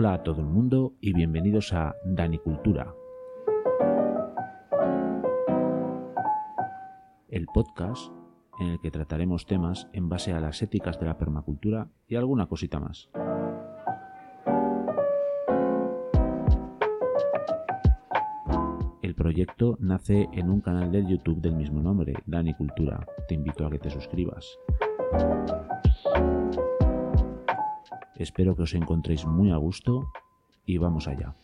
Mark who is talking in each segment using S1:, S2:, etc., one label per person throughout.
S1: Hola a todo el mundo y bienvenidos a Danicultura, el podcast en el que trataremos temas en base a las éticas de la permacultura y alguna cosita más. El proyecto nace en un canal del YouTube del mismo nombre, Danicultura. Te invito a que te suscribas. Espero que os encontréis muy a gusto y vamos allá.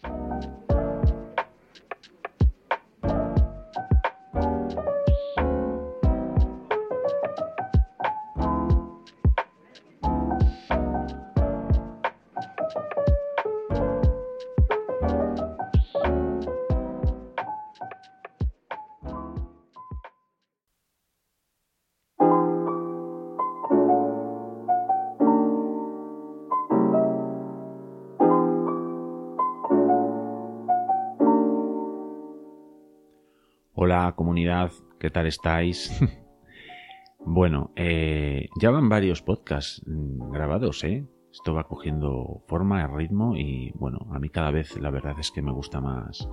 S1: Tal estáis? bueno, eh, ya van varios podcasts mm, grabados, ¿eh? Esto va cogiendo forma, ritmo y bueno, a mí cada vez la verdad es que me gusta más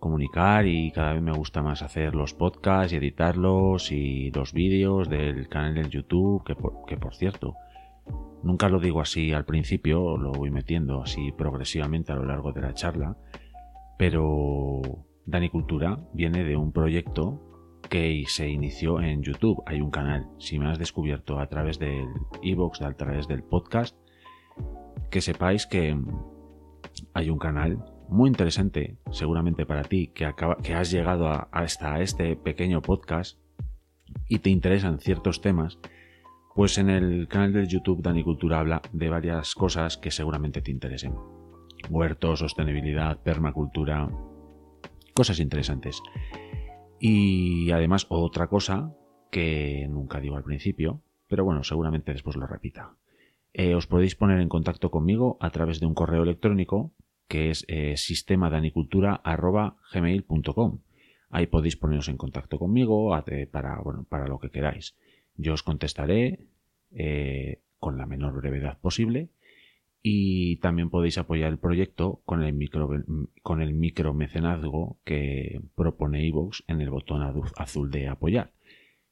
S1: comunicar y cada vez me gusta más hacer los podcasts y editarlos y los vídeos del canal del YouTube, que por, que por cierto, nunca lo digo así al principio, lo voy metiendo así progresivamente a lo largo de la charla, pero Danicultura viene de un proyecto que se inició en YouTube. Hay un canal, si me has descubierto a través del e-box, a través del podcast, que sepáis que hay un canal muy interesante, seguramente para ti, que, has llegado a, hasta este pequeño podcast y te interesan ciertos temas, pues en el canal de YouTube Danicultura habla de varias cosas que seguramente te interesen. Huertos, sostenibilidad, permacultura, cosas interesantes. Y además otra cosa que nunca digo al principio, pero bueno, seguramente después lo repita. Eh, os podéis poner en contacto conmigo a través de un correo electrónico que es eh, sistemadanicultura.gmail.com. Ahí podéis poneros en contacto conmigo para, bueno, para lo que queráis. Yo os contestaré eh, con la menor brevedad posible y también podéis apoyar el proyecto con el, micro, con el que propone iVoox en el botón azul de apoyar.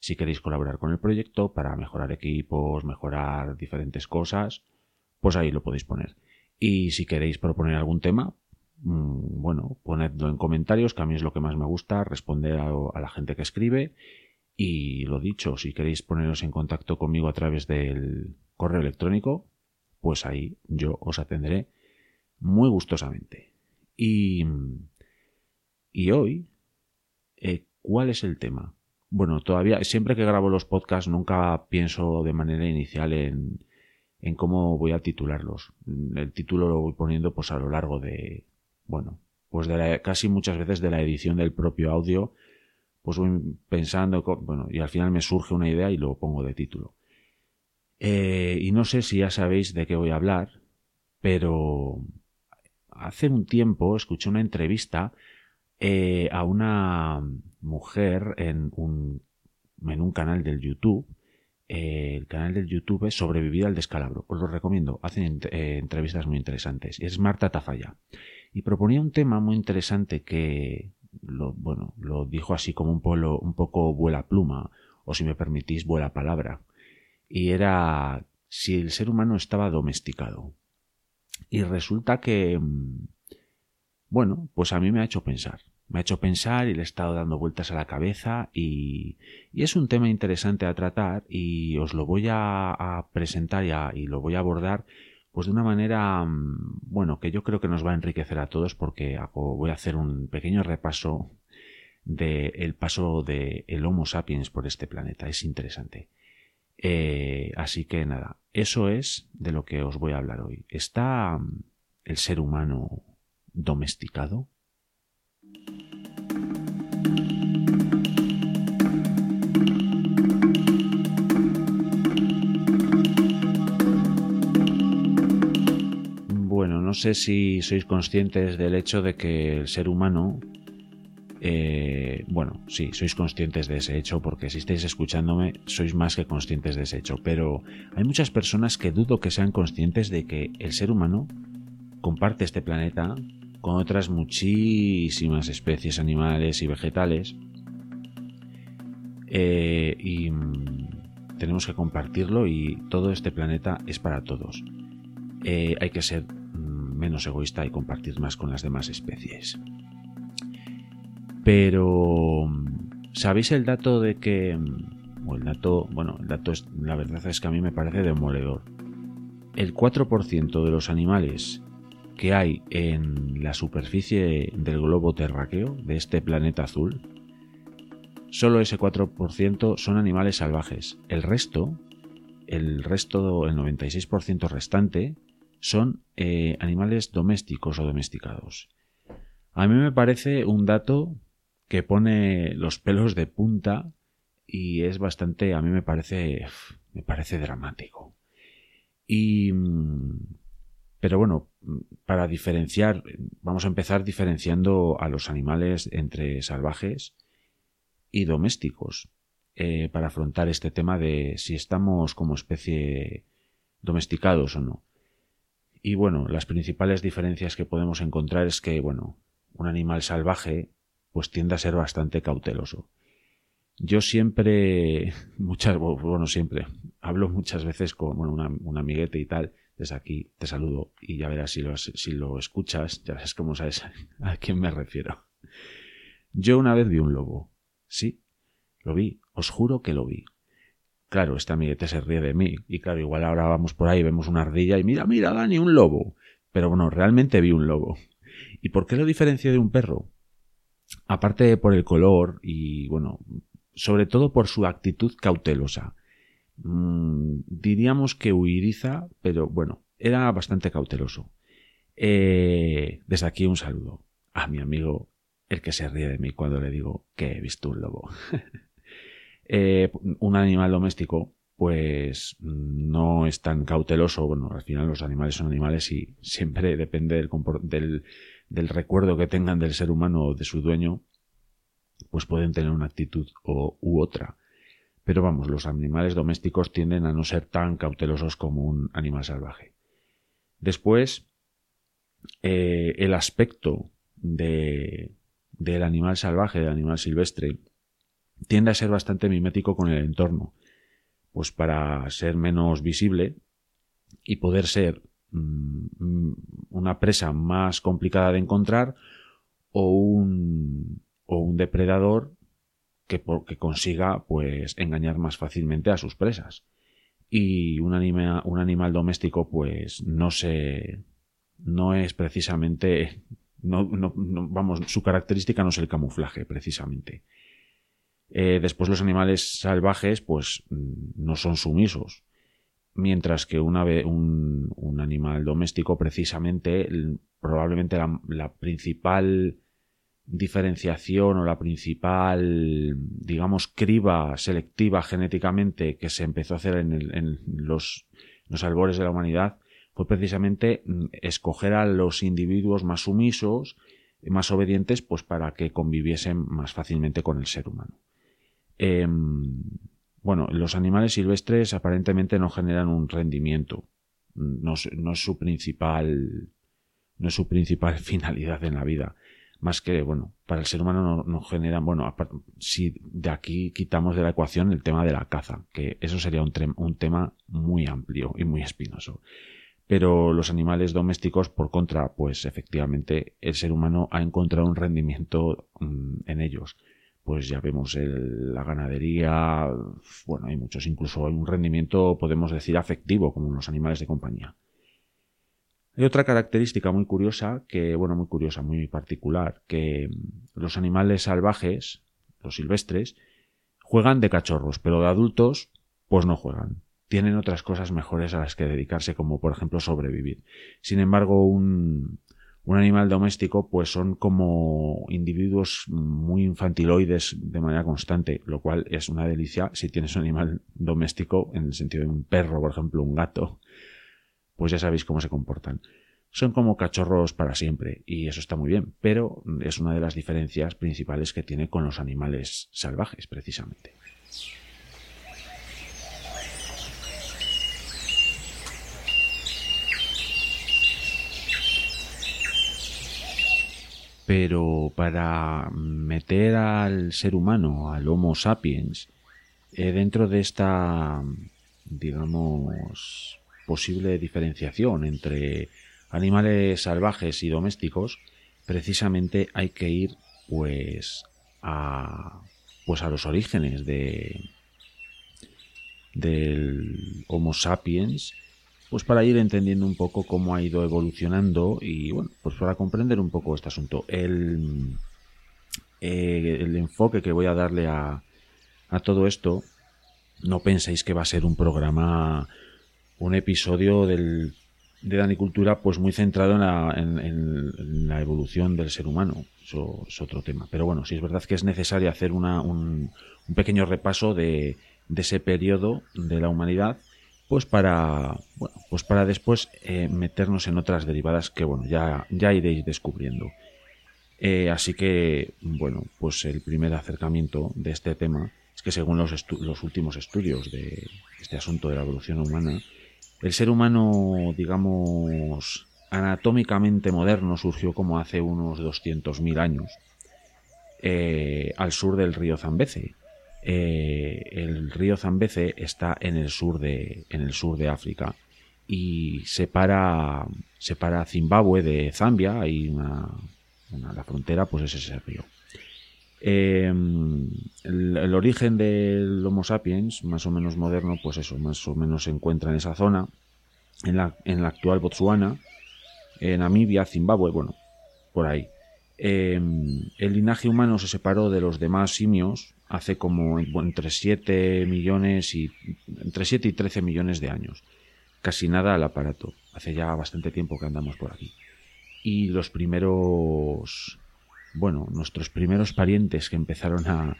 S1: Si queréis colaborar con el proyecto para mejorar equipos, mejorar diferentes cosas, pues ahí lo podéis poner. Y si queréis proponer algún tema, mm, bueno, ponedlo en comentarios, que a mí es lo que más me gusta, responder a la gente que escribe. Y lo dicho, si queréis poneros en contacto conmigo a través del correo electrónico, pues ahí yo os atenderé muy gustosamente. Y, y hoy, eh, ¿cuál es el tema? Bueno, todavía, siempre que grabo los podcasts, nunca pienso de manera inicial en, en cómo voy a titularlos. El título lo voy poniendo pues a lo largo de, bueno, pues de casi muchas veces de la edición del propio audio, pues voy pensando, bueno, y al final me surge una idea y lo pongo de título. Eh, y no sé si ya sabéis de qué voy a hablar, pero hace un tiempo escuché una entrevista eh, a una mujer en un, en un canal del YouTube. Eh, el canal del YouTube es Sobrevivir al descalabro. Os lo recomiendo. Hacen entrevistas muy interesantes. Es Marta Tafalla. Y proponía un tema muy interesante que lo, bueno, lo dijo así como un, polo, un poco vuela pluma, o si me permitís, vuela palabra y era si el ser humano estaba domesticado. Y resulta que, mm, bueno, pues a mí me ha hecho pensar. Me ha hecho pensar y le he estado dando vueltas a la cabeza y, y es un tema interesante a tratar y os lo voy a, presentar y, y, lo voy a abordar pues de una manera, mm, bueno, que yo creo que nos va a enriquecer a todos porque voy a hacer un pequeño repaso del el paso del el Homo sapiens por este planeta. Es interesante. Eh, así que nada, eso es de lo que os voy a hablar hoy. ¿Está mm, el ser humano domesticado? Bueno, no sé si sois conscientes del hecho de que el ser humano eh, bueno, sí, sois conscientes de ese hecho porque si estáis escuchándome sois más que conscientes de ese hecho, pero hay muchas personas que dudo que sean conscientes de que el ser humano comparte este planeta con otras muchísimas especies animales y vegetales eh, y mm, tenemos que compartirlo y todo este planeta es para todos. Eh, hay que ser mm, menos egoísta y compartir más con las demás especies. Pero, ¿sabéis el dato de que... O el dato, bueno, el dato es, la verdad es que a mí me parece demoledor. El 4% de los animales que hay en la superficie del globo terráqueo, de este planeta azul, solo ese 4% son animales salvajes. El resto, el resto, el 96% restante, son eh, animales domésticos o domesticados. A mí me parece un dato que pone los pelos de punta y es bastante, a mí me parece, me parece dramático. Y mm, pero bueno, para diferenciar, vamos a empezar diferenciando a los animales entre salvajes y domésticos, eh, para afrontar este tema de si estamos como especie domesticados o no. Y bueno, las principales diferencias que podemos encontrar es que, bueno, un animal salvaje pues tiende a ser bastante cauteloso. Yo siempre, muchas, bueno, siempre, hablo muchas veces con una, un amiguete y tal, desde aquí te saludo y ya verás si lo, si lo escuchas, ya verás cómo sabes a quién me refiero. Yo una vez vi un lobo. Sí, lo vi, os juro que lo vi. Claro, este amiguete se ríe de mí. Y claro, igual ahora vamos por ahí, vemos una ardilla y mira, mira, Dani, un lobo. Pero bueno, realmente vi un lobo. ¿Y por qué lo diferencio de un perro? Aparte por el color y, bueno, sobre todo por su actitud cautelosa. Mm, diríamos que huiriza, pero bueno, era bastante cauteloso. Eh, desde aquí un saludo a mi amigo, el que se ríe de mí cuando le digo que he visto un lobo. Eh, un animal doméstico, pues no es tan cauteloso. Bueno, al final los animales son animales y siempre depende del, del, recuerdo que tengan del ser humano o de su dueño, pues pueden tener una actitud u otra. Pero vamos, los animales domésticos tienden a no ser tan cautelosos como un animal salvaje. Después, eh, el aspecto de, del animal salvaje, del animal silvestre, tiende a ser bastante mimético con el entorno, pues para ser menos visible y poder ser una presa más complicada de encontrar o un, o un depredador que, consiga pues engañar más fácilmente a sus presas. Y un, un animal doméstico pues no se no es precisamente no, vamos su característica no es el camuflaje precisamente eh, después los animales salvajes pues no son sumisos mientras que una, un, un animal doméstico precisamente probablemente la principal diferenciación o la principal, digamos, criba selectiva genéticamente que se empezó a hacer en, los, los albores de la humanidad fue precisamente mm, escoger a los individuos más sumisos, más obedientes, pues para que conviviesen más fácilmente con el ser humano. Em, bueno, los animales silvestres aparentemente no generan un rendimiento. No, es su principal, no es su principal finalidad en la vida más que, bueno, para el ser humano no, generan, bueno, si de aquí quitamos de la ecuación el tema de la caza, que eso sería un, un tema muy amplio y muy espinoso. Pero los animales domésticos, por contra, pues efectivamente el ser humano ha encontrado un rendimiento mm, en ellos. Pues ya vemos la ganadería, bueno, hay muchos, incluso hay un rendimiento, podemos decir, afectivo, como los animales de compañía. Hay otra característica muy curiosa, que, bueno, muy curiosa, muy particular, que los animales salvajes, los silvestres, juegan de cachorros, pero de adultos, pues no juegan. Tienen otras cosas mejores a las que dedicarse, como por ejemplo sobrevivir. Sin embargo, un, un animal doméstico, pues son como individuos muy infantiloides de manera constante, lo cual es una delicia si tienes un animal doméstico, en el sentido de un perro, por ejemplo, un gato, pues ya sabéis cómo se comportan. Son como cachorros para siempre, y eso está muy bien, pero es una de las diferencias principales que tiene con los animales salvajes, precisamente. Pero para meter al ser humano, al Homo sapiens, eh, dentro de esta, digamos, posible diferenciación entre animales salvajes y domésticos, precisamente hay que ir pues a pues a los orígenes de del Homo sapiens pues para ir entendiendo un poco cómo ha ido evolucionando y bueno, pues para comprender un poco este asunto. El, eh, el enfoque que voy a darle a, a todo esto, no penséis que va a ser un programa, un episodio del, de Danicultura, pues muy centrado en la, en, la, evolución del ser humano. Eso es otro tema. Pero bueno, sí es verdad que es necesario hacer una, un, un pequeño repaso de, de ese periodo de la humanidad pues para bueno, pues para después eh, meternos en otras derivadas que bueno ya ya iréis descubriendo. Eh, así que bueno pues el primer acercamiento de este tema es que según los, los últimos estudios de este asunto de la evolución humana el ser humano digamos anatómicamente moderno surgió como hace unos 200.000 años eh, al sur del río Zambeze eh, el río Zambeze está en el sur de, en el sur de África y separa, separa Zimbabue de Zambia, hay una, la frontera pues es ese río. Em, el, origen del Homo sapiens, más o menos moderno, pues eso, más o menos se encuentra en esa zona, en la, en la actual Botsuana, en Namibia, Zimbabue, bueno, por ahí. Em, el linaje humano se separó de los demás simios hace como entre 7 millones y entre 7 y 13 millones de años. Casi nada al aparato. Hace ya bastante tiempo que andamos por aquí. Y los primeros, bueno, nuestros primeros parientes que empezaron a,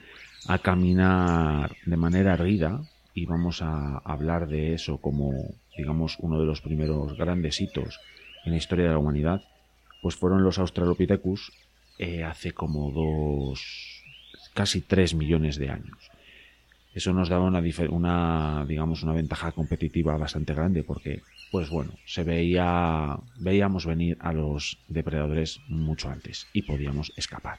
S1: a caminar de manera erguida, y vamos a hablar de eso como, digamos, uno de los primeros grandes hitos en la historia de la humanidad, pues fueron los Australopithecus eh, hace como dos, casi tres millones de años. Eso nos daba una, una, digamos, una ventaja competitiva bastante grande porque, pues bueno, se veía, veíamos venir a los depredadores mucho antes y podíamos escapar.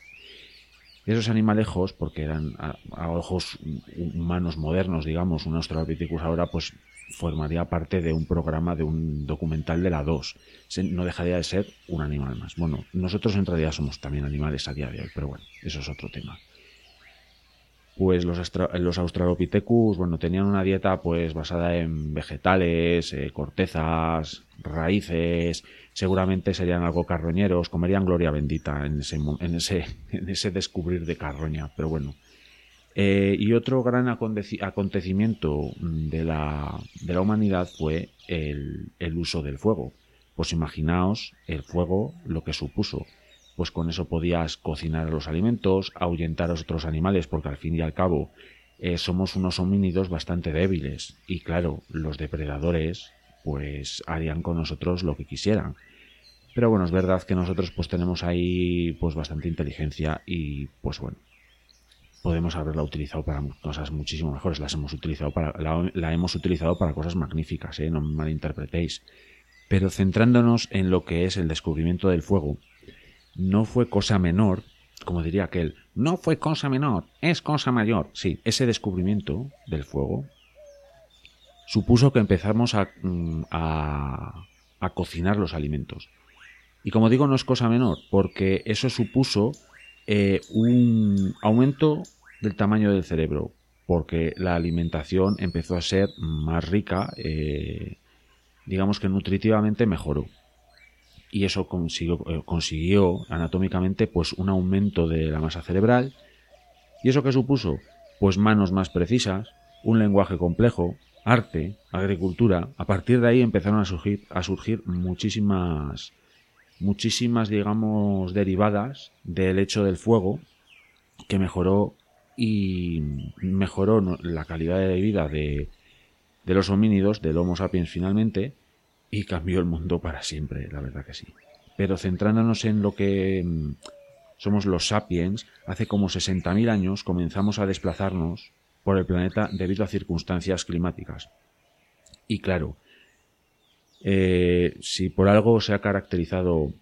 S1: Esos animalejos, porque eran a, ojos humanos modernos, digamos, un Australopithecus ahora, pues formaría parte de un programa, de un documental de la 2. No dejaría de ser un animal más. Bueno, nosotros en realidad somos también animales a día de hoy, pero bueno, eso es otro tema. Pues los, los Australopithecus, bueno, tenían una dieta pues basada en vegetales, eh, cortezas, raíces, seguramente serían algo carroñeros, comerían gloria bendita en ese, en ese, en ese descubrir de carroña, pero bueno, eh, y otro gran acontecimiento de la, de la humanidad fue el, el, uso del fuego. Pues imaginaos el fuego lo que supuso. Pues con eso podías cocinar los alimentos, ahuyentar a otros animales, porque al fin y al cabo eh, somos unos homínidos bastante débiles. Y claro, los depredadores pues harían con nosotros lo que quisieran. Pero bueno, es verdad que nosotros pues tenemos ahí pues bastante inteligencia y pues bueno, podemos haberla utilizado para cosas muchísimo mejores. Las hemos utilizado para, la, hemos utilizado para cosas magníficas, ¿eh? no me malinterpretéis. Pero centrándonos en lo que es el descubrimiento del fuego, no fue cosa menor, como diría aquel, no fue cosa menor, es cosa mayor. Sí, ese descubrimiento del fuego supuso que empezamos a, mm, a, cocinar los alimentos. Y como digo, no es cosa menor, porque eso supuso eh, un aumento del tamaño del cerebro, porque la alimentación empezó a ser más rica, eh, digamos que nutritivamente mejoró. Y eso consiguió, eh, consiguió anatómicamente pues un aumento de la masa cerebral. ¿Y eso qué supuso? Pues manos más precisas, un lenguaje complejo, arte, agricultura. A partir de ahí empezaron a surgir, a surgir muchísimas muchísimas, digamos, derivadas del hecho del fuego que mejoró y mejoró la calidad de vida de, de los homínidos, del Homo sapiens finalmente, y cambió el mundo para siempre, la verdad que sí. Pero centrándonos en lo que mm, somos los sapiens, hace como 60.000 años comenzamos a desplazarnos por el planeta debido a circunstancias climáticas. Y claro, eh, si por algo se ha caracterizado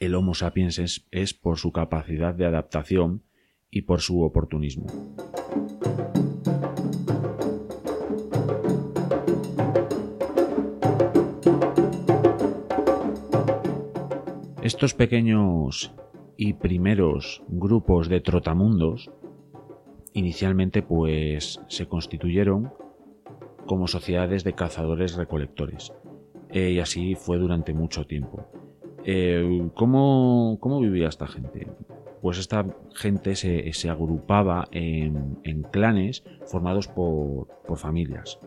S1: el Homo sapiens es por su capacidad de adaptación y por su oportunismo. Estos pequeños y primeros grupos de trotamundos inicialmente pues se constituyeron como sociedades de cazadores recolectores eh, y así fue durante mucho tiempo. Eh, ¿cómo, vivía esta gente? Pues esta gente se, agrupaba en, clanes formados por, por familias.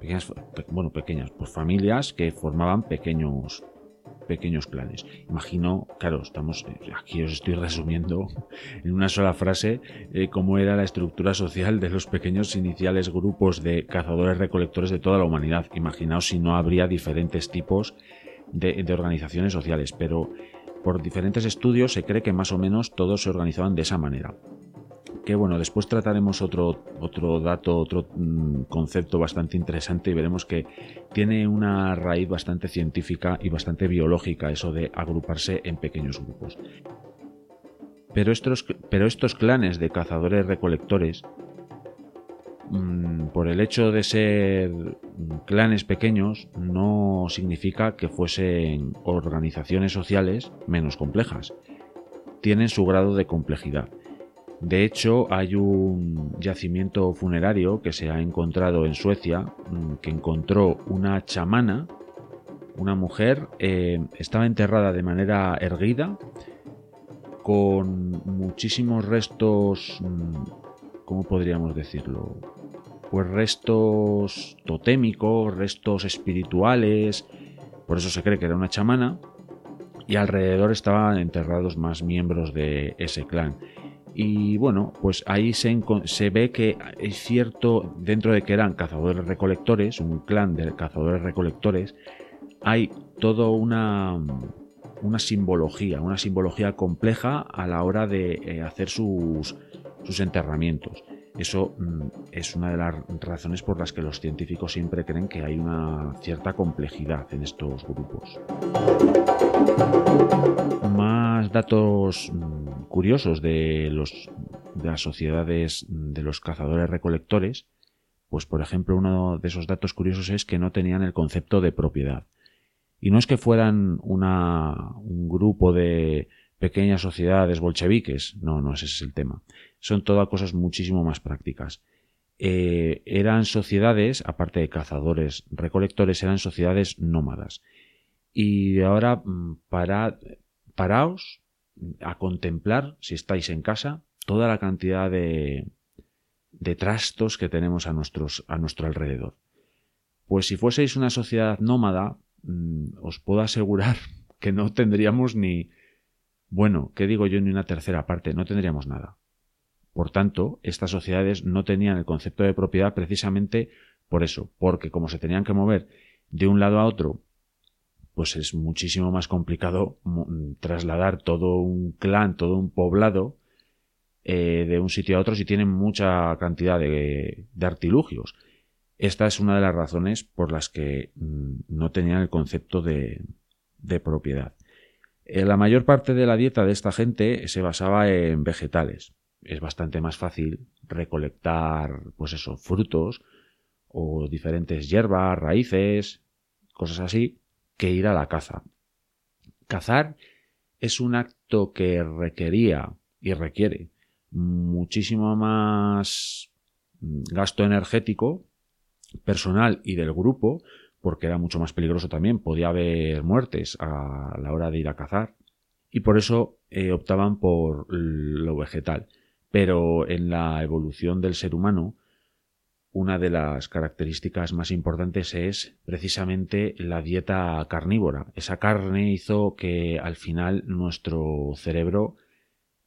S1: Pequeñas, bueno, pequeñas, por familias que formaban pequeños, pequeños clanes. Imagino, claro, estamos eh, aquí os estoy resumiendo en una sola frase eh, cómo era la estructura social de los pequeños iniciales grupos de cazadores recolectores de toda la humanidad. Imaginaos si no habría diferentes tipos de organizaciones sociales, pero por diferentes estudios se cree que más o menos todos se organizaban de esa manera que bueno, después trataremos otro, otro dato, otro mm, concepto bastante interesante y veremos que tiene una raíz bastante científica y bastante biológica eso de agruparse en pequeños grupos. Pero estos, pero estos clanes de cazadores recolectores, mm, por el hecho de ser clanes pequeños, no significa que fuesen organizaciones sociales menos complejas. Tienen su grado de complejidad de hecho, hay un yacimiento funerario que se ha encontrado en Suecia, mm, que encontró una chamana, una mujer, eh, estaba enterrada de manera erguida, con muchísimos restos, mm, ¿cómo podríamos decirlo? Pues restos totémicos, restos espirituales, por eso se cree que era una chamana, y alrededor estaban enterrados más miembros de ese clan. Y bueno, pues ahí se, se, ve que es cierto, dentro de que eran cazadores recolectores, un clan de cazadores recolectores, hay toda una, una simbología, una simbología compleja a la hora de eh, hacer sus, sus enterramientos. Eso mm, es una de las razones por las que los científicos siempre creen que hay una cierta complejidad en estos grupos. Más datos mm, curiosos de, los, de las sociedades de los cazadores recolectores, pues por ejemplo uno de esos datos curiosos es que no tenían el concepto de propiedad. Y no es que fueran una, un grupo de pequeñas sociedades bolcheviques, no, no, ese es el tema son todas cosas muchísimo más prácticas. Eh, eran sociedades, aparte de cazadores, recolectores, eran sociedades nómadas. Y ahora mm, para, paraos a contemplar, si estáis en casa, toda la cantidad de, de trastos que tenemos a, nuestros, a nuestro alrededor. Pues si fueseis una sociedad nómada, mm, os puedo asegurar que no tendríamos ni, bueno, ¿qué digo yo? Ni una tercera parte, no tendríamos nada. Por tanto, estas sociedades no tenían el concepto de propiedad precisamente por eso, porque como se tenían que mover de un lado a otro, pues es muchísimo más complicado trasladar todo un clan, todo un poblado eh, de un sitio a otro si tienen mucha cantidad de, artilugios. Esta es una de las razones por las que mm, no tenían el concepto de, propiedad. Eh, la mayor parte de la dieta de esta gente se basaba en vegetales es bastante más fácil recolectar, pues eso, frutos o diferentes hierbas, raíces, cosas así, que ir a la caza. Cazar es un acto que requería y requiere muchísimo más gasto energético personal y del grupo, porque era mucho más peligroso también, podía haber muertes a la hora de ir a cazar, y por eso eh, optaban por lo vegetal. Pero en la evolución del ser humano, una de las características más importantes es precisamente la dieta carnívora. Esa carne hizo que al final nuestro cerebro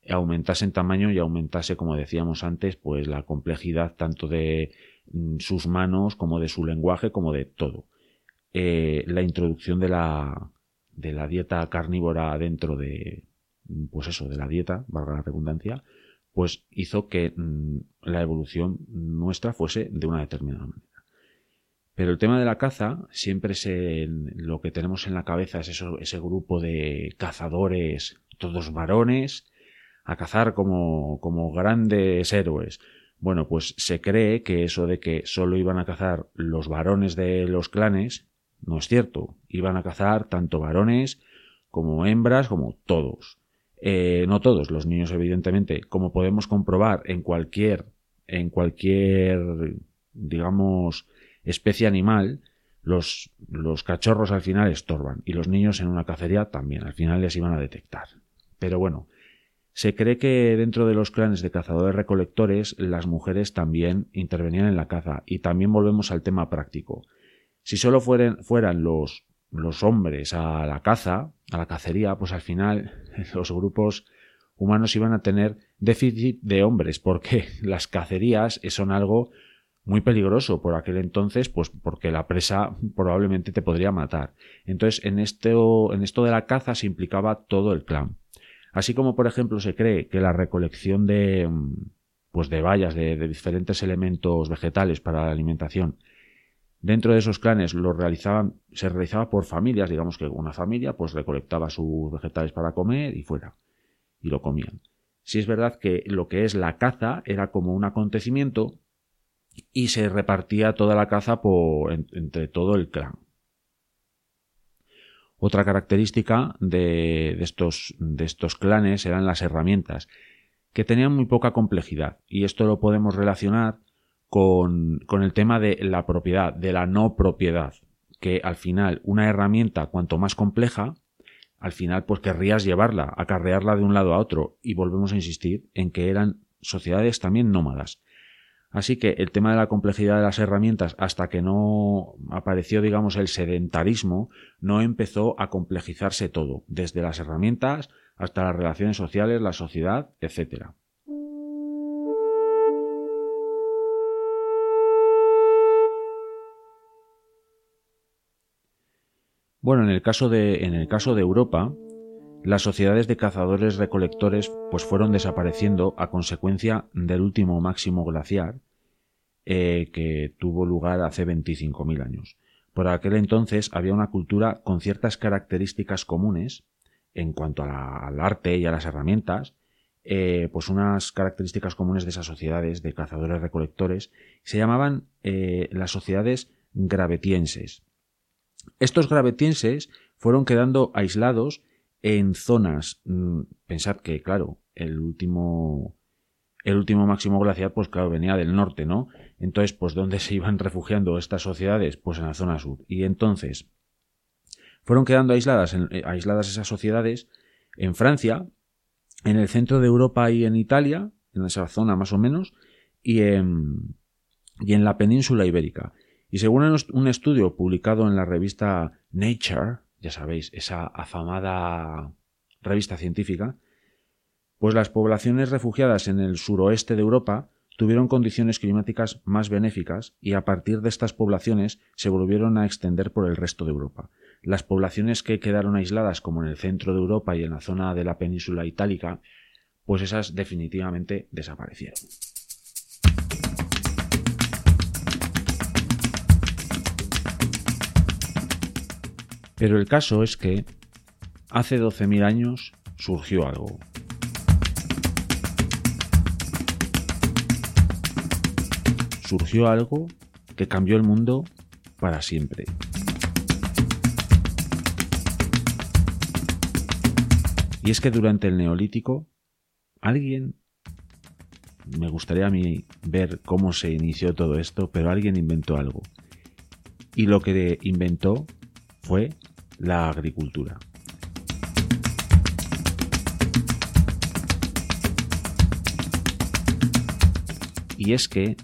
S1: aumentase en tamaño y aumentase, como decíamos antes, pues la complejidad tanto de mm, sus manos como de su lenguaje como de todo. Eh, la introducción de la, de la dieta carnívora dentro de, pues eso, de la dieta, valga la redundancia, pues hizo que mm, la evolución nuestra fuese de una determinada manera. Pero el tema de la caza siempre es lo que tenemos en la cabeza es ese grupo de cazadores, todos varones, a cazar como, como grandes héroes. Bueno, pues se cree que eso de que solo iban a cazar los varones de los clanes no es cierto. Iban a cazar tanto varones como hembras, como todos. Eh, no todos, los niños evidentemente, como podemos comprobar en cualquier, en cualquier, digamos, especie animal, los, los cachorros al final estorban y los niños en una cacería también, al final les iban a detectar. Pero bueno, se cree que dentro de los clanes de cazadores recolectores las mujeres también intervenían en la caza y también volvemos al tema práctico. Si solo fueran, fueran los, los hombres a la caza, a la cacería, pues al final los grupos humanos iban a tener déficit de hombres, porque las cacerías son algo muy peligroso por aquel entonces, pues porque la presa probablemente te podría matar. Entonces, en esto, en esto de la caza se implicaba todo el clan. Así como, por ejemplo, se cree que la recolección de, pues de bayas, de diferentes elementos vegetales para la alimentación, Dentro de esos clanes lo realizaban, se realizaba por familias, digamos que una familia pues recolectaba sus vegetales para comer y fuera, y lo comían. Si es verdad que lo que es la caza era como un acontecimiento y se repartía toda la caza por, entre todo el clan. Otra característica de, estos, de estos clanes eran las herramientas, que tenían muy poca complejidad, y esto lo podemos relacionar con, el tema de la propiedad, de la no propiedad, que al final una herramienta cuanto más compleja, al final pues querrías llevarla, acarrearla de un lado a otro y volvemos a insistir en que eran sociedades también nómadas. Así que el tema de la complejidad de las herramientas hasta que no apareció digamos el sedentarismo no empezó a complejizarse todo, desde las herramientas hasta las relaciones sociales, la sociedad, etcétera. Bueno, en el caso de, en el caso de Europa, las sociedades de cazadores recolectores pues fueron desapareciendo a consecuencia del último máximo glaciar eh, que tuvo lugar hace 25.000 años. Por aquel entonces había una cultura con ciertas características comunes en cuanto al arte y a las herramientas, eh, pues unas características comunes de esas sociedades de cazadores recolectores se llamaban eh, las sociedades gravetienses. Estos gravetienses fueron quedando aislados en zonas. Mm, pensad que, claro, el último. El último máximo glaciar, pues claro, venía del norte, ¿no? Entonces, pues, ¿dónde se iban refugiando estas sociedades? Pues en la zona sur. Y entonces, fueron quedando aisladas, eh, aisladas esas sociedades en Francia, en el centro de Europa y en Italia, en esa zona más o menos, y en, y en la península ibérica. Y según un estudio publicado en la revista Nature, ya sabéis, esa afamada revista científica, pues las poblaciones refugiadas en el suroeste de Europa tuvieron condiciones climáticas más benéficas y a partir de estas poblaciones se volvieron a extender por el resto de Europa. Las poblaciones que quedaron aisladas como en el centro de Europa y en la zona de la península itálica, pues esas definitivamente desaparecieron. Pero el caso es que hace 12.000 años surgió algo. Surgió algo que cambió el mundo para siempre. Y es que durante el neolítico, alguien, me gustaría a mí ver cómo se inició todo esto, pero alguien inventó algo. Y lo que inventó fue la agricultura. Y es que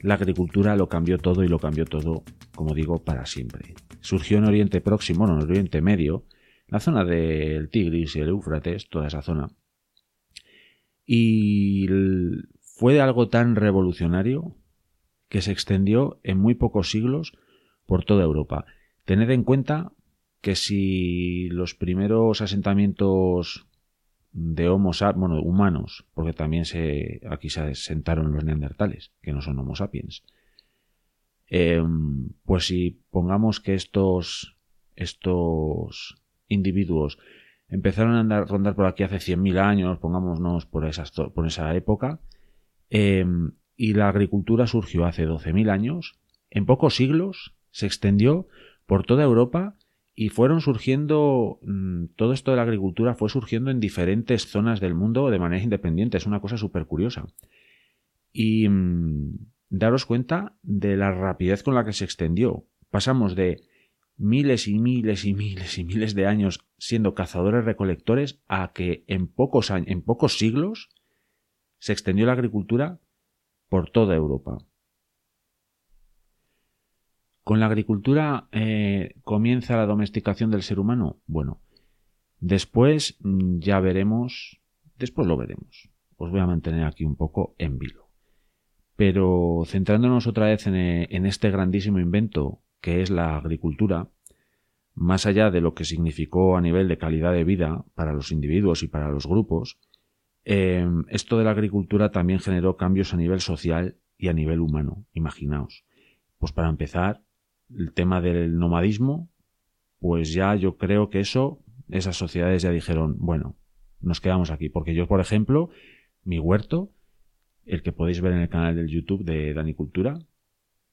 S1: la agricultura lo cambió todo y lo cambió todo, como digo, para siempre. Surgió en Oriente Próximo, en Oriente Medio, la zona del Tigris y el Éufrates, toda esa zona. Y fue algo tan revolucionario que se extendió en muy pocos siglos por toda Europa. Tened en cuenta que si los primeros asentamientos de Homo bueno, humanos, porque también se, aquí se asentaron los neandertales, que no son Homo sapiens, Em, pues si pongamos que estos, estos individuos empezaron a andar, rondar por aquí hace 100.000 años, pongámonos por, esas, por esa época, em, y la agricultura surgió hace 12.000 años, en pocos siglos se extendió por toda Europa y fueron surgiendo, mm, todo esto de la agricultura fue surgiendo en diferentes zonas del mundo de manera independiente, es una cosa súper curiosa. Y mm, daros cuenta de la rapidez con la que se extendió. Pasamos de miles y miles y miles y miles de años siendo cazadores recolectores a que en pocos años, en pocos siglos se extendió la agricultura por toda Europa. ¿Con la agricultura eh, comienza la domesticación del ser humano? Bueno, después mm, ya veremos, después lo veremos. Os voy a mantener aquí un poco en vilo. Pero centrándonos otra vez en, eh, este grandísimo invento que es la agricultura, más allá de lo que significó a nivel de calidad de vida para los individuos y para los grupos, eh, esto de la agricultura también generó cambios a nivel social y a nivel humano, imaginaos. Pues para empezar, el tema del nomadismo, pues ya yo creo que eso, esas sociedades ya dijeron, bueno, nos quedamos aquí. Porque yo, por ejemplo, mi huerto, el que podéis ver en el canal del YouTube de Dani Cultura,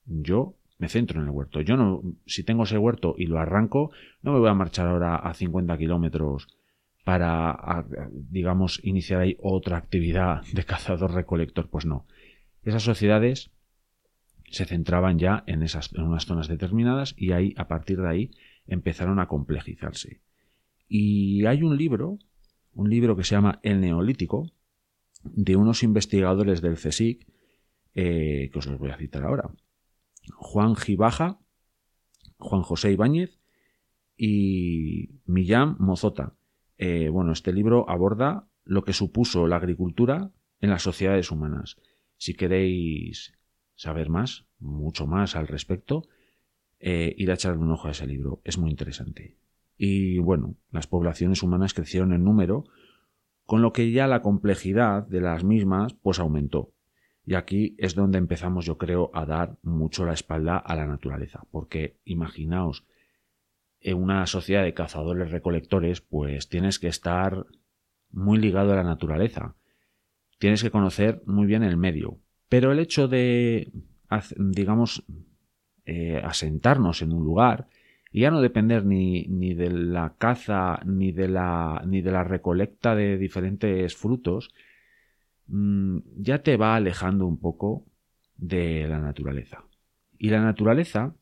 S1: yo me centro en el huerto. Yo no, si tengo ese huerto y lo arranco, no me voy a marchar ahora a 50 kilómetros para, digamos, iniciar ahí otra actividad de cazador-recolector. Pues no. Esas sociedades se centraban ya en, esas, en unas zonas determinadas y ahí, a partir de ahí, empezaron a complejizarse. Y hay un libro, un libro que se llama El Neolítico, de unos investigadores del CSIC, eh, que os los voy a citar ahora. Juan Gibaja, Juan José Ibáñez y Millán Mozota. Eh, bueno, este libro aborda lo que supuso la agricultura en las sociedades humanas. Si queréis saber más, mucho más al respecto, eh, ir a echarle un ojo a ese libro. Es muy interesante. Y bueno, las poblaciones humanas crecieron en número, con lo que ya la complejidad de las mismas pues aumentó. Y aquí es donde empezamos, yo creo, a dar mucho la espalda a la naturaleza, porque imaginaos, en una sociedad de cazadores recolectores, pues tienes que estar muy ligado a la naturaleza. Tienes que conocer muy bien el medio, pero el hecho de, digamos, eh, asentarnos en un lugar y ya no depender ni, ni, de la caza ni de la, ni de la recolecta de diferentes frutos, mm, ya te va alejando un poco de la naturaleza. Y la naturaleza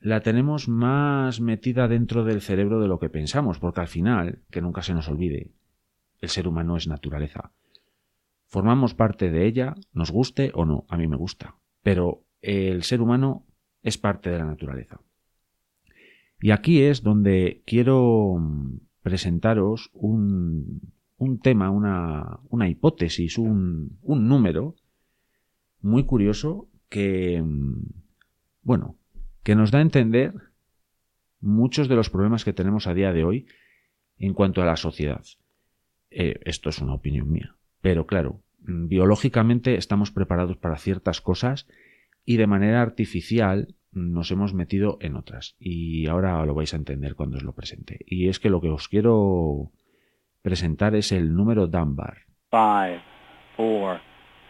S1: la tenemos más metida dentro del cerebro de lo que pensamos, porque al final, que nunca se nos olvide, el ser humano es naturaleza. Formamos parte de ella, nos guste o no, a mí me gusta, pero el ser humano es parte de la naturaleza. Y aquí es donde quiero mm, presentaros un, un tema, una, una hipótesis, un, un, número muy curioso que, mm, bueno, que nos da a entender muchos de los problemas que tenemos a día de hoy en cuanto a la sociedad. Eh, esto es una opinión mía. Pero claro, mm, biológicamente estamos preparados para ciertas cosas y de manera artificial nos hemos metido en otras. Y ahora lo vais a entender cuando os lo presente. Y es que lo que os quiero presentar es el número Dunbar. 5, 4,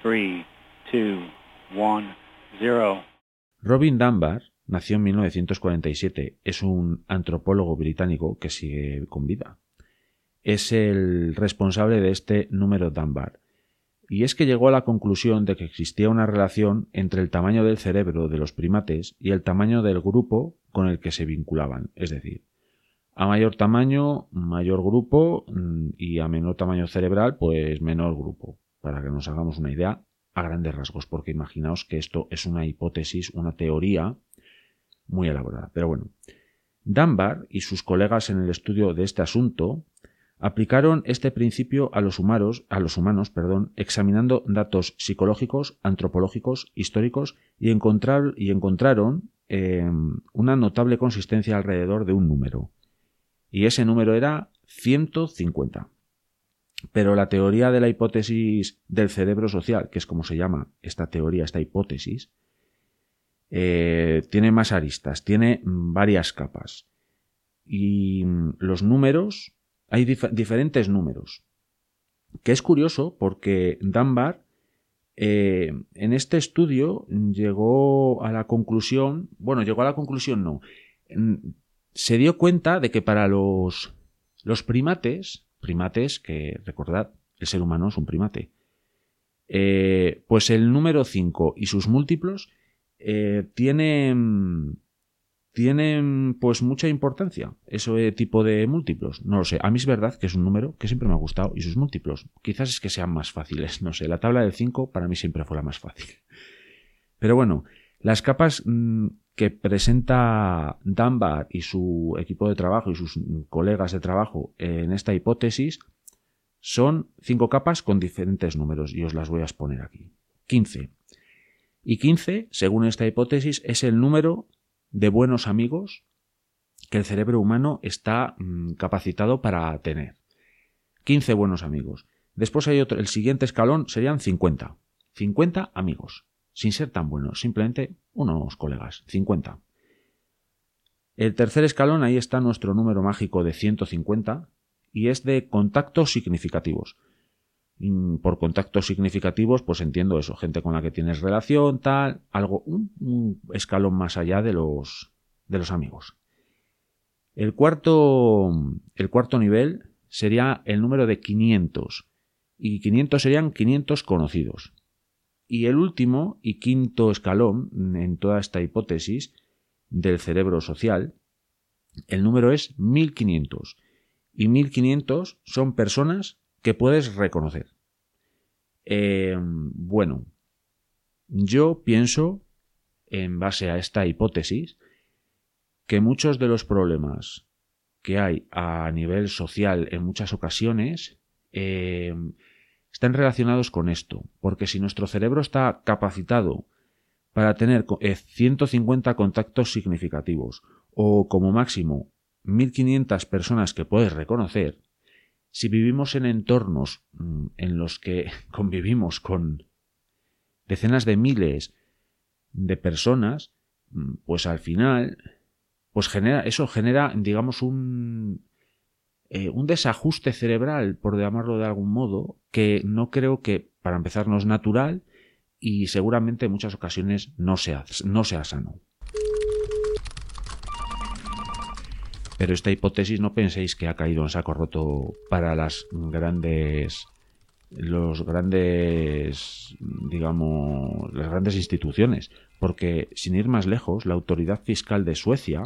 S1: 3, 2, 1, 0. Robin Dunbar nació en 1947. Es un antropólogo británico que sigue con vida es el responsable de este número Dunbar. Y es que llegó a la conclusión de que existía una relación entre el tamaño del cerebro de los primates y el tamaño del grupo con el que se vinculaban. Es decir, a mayor tamaño, mayor grupo mm, y a menor tamaño cerebral, pues menor grupo. Para que nos hagamos una idea a grandes rasgos, porque imaginaos que esto es una hipótesis, una teoría muy elaborada. Pero bueno, Dunbar y sus colegas en el estudio de este asunto Aplicaron este principio a los humanos, a los humanos examinando datos psicológicos, antropológicos, históricos y, y encontraron em, una notable consistencia alrededor de un número. Y ese número era 150. Pero la teoría de la hipótesis del cerebro social, que es como se llama esta teoría, esta hipótesis, eh, tiene más aristas, tiene varias capas. Y mm, los números, hay diferentes números. Que es curioso porque Dunbar eh, en este estudio llegó a la conclusión, bueno, llegó a la conclusión no, se dio cuenta de que para los, los primates, primates que recordad, el ser humano es un primate, eh, pues el número 5 y sus múltiplos eh, tienen tienen pues mucha importancia ese tipo de múltiplos. No lo sé, a mí es verdad que es un número que siempre me ha gustado y sus múltiplos quizás es que sean más fáciles, no sé, la tabla del 5 para mí siempre fue la más fácil. Pero bueno, las capas mm, que presenta Dunbar y su equipo de trabajo y sus colegas de trabajo en esta hipótesis son cinco capas con diferentes números y os las voy a exponer aquí. 15. Y 15, según esta hipótesis, es el número de buenos amigos que el cerebro humano está mm, capacitado para tener. 15 buenos amigos. Después hay otro, el siguiente escalón serían 50. 50 amigos, sin ser tan buenos, simplemente unos colegas, 50. El tercer escalón, ahí está nuestro número mágico de 150, y es de contactos significativos. Por contactos significativos, pues entiendo eso, gente con la que tienes relación, tal, algo, un, escalón más allá de los, de los amigos. El cuarto, el cuarto nivel sería el número de 500 y 500 serían 500 conocidos. Y el último y quinto escalón en toda esta hipótesis del cerebro social, el número es 1500. Y 1500 son personas que puedes reconocer. Eh, bueno, yo pienso, en base a esta hipótesis, que muchos de los problemas que hay a nivel social en muchas ocasiones eh, están relacionados con esto, porque si nuestro cerebro está capacitado para tener 150 eh, contactos significativos o como máximo 1500 personas que puedes reconocer, si vivimos en entornos mm, en los que convivimos con decenas de miles de personas, mm, pues al final, pues genera, eso genera, digamos, un, eh, un desajuste cerebral, por llamarlo de algún modo, que no creo que, para empezar, no es natural y seguramente en muchas ocasiones no sea, no sea sano. Pero esta hipótesis no penséis que ha caído en saco roto para las grandes los grandes digamos las grandes instituciones, porque sin ir más lejos, la autoridad fiscal de Suecia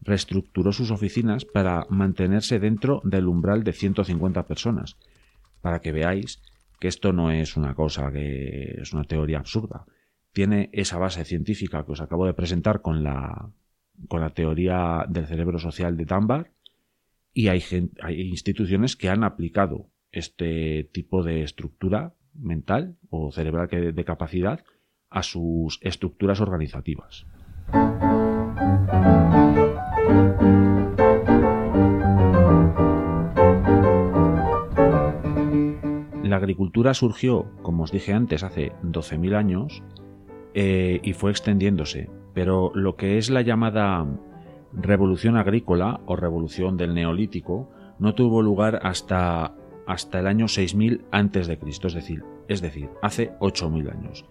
S1: reestructuró sus oficinas para mantenerse dentro del umbral de 150 personas, para que veáis que esto no es una cosa que es una teoría absurda. Tiene esa base científica que os acabo de presentar con la con la teoría del cerebro social de Dunbar y hay, hay instituciones que han aplicado este tipo de estructura mental o cerebral de capacidad a sus estructuras organizativas. La agricultura surgió, como os dije antes, hace 12.000 años eh, y fue extendiéndose pero lo que es la llamada revolución agrícola o revolución del neolítico no tuvo lugar hasta, hasta el año 6000 antes de Cristo, es decir, es decir, hace 8000 años.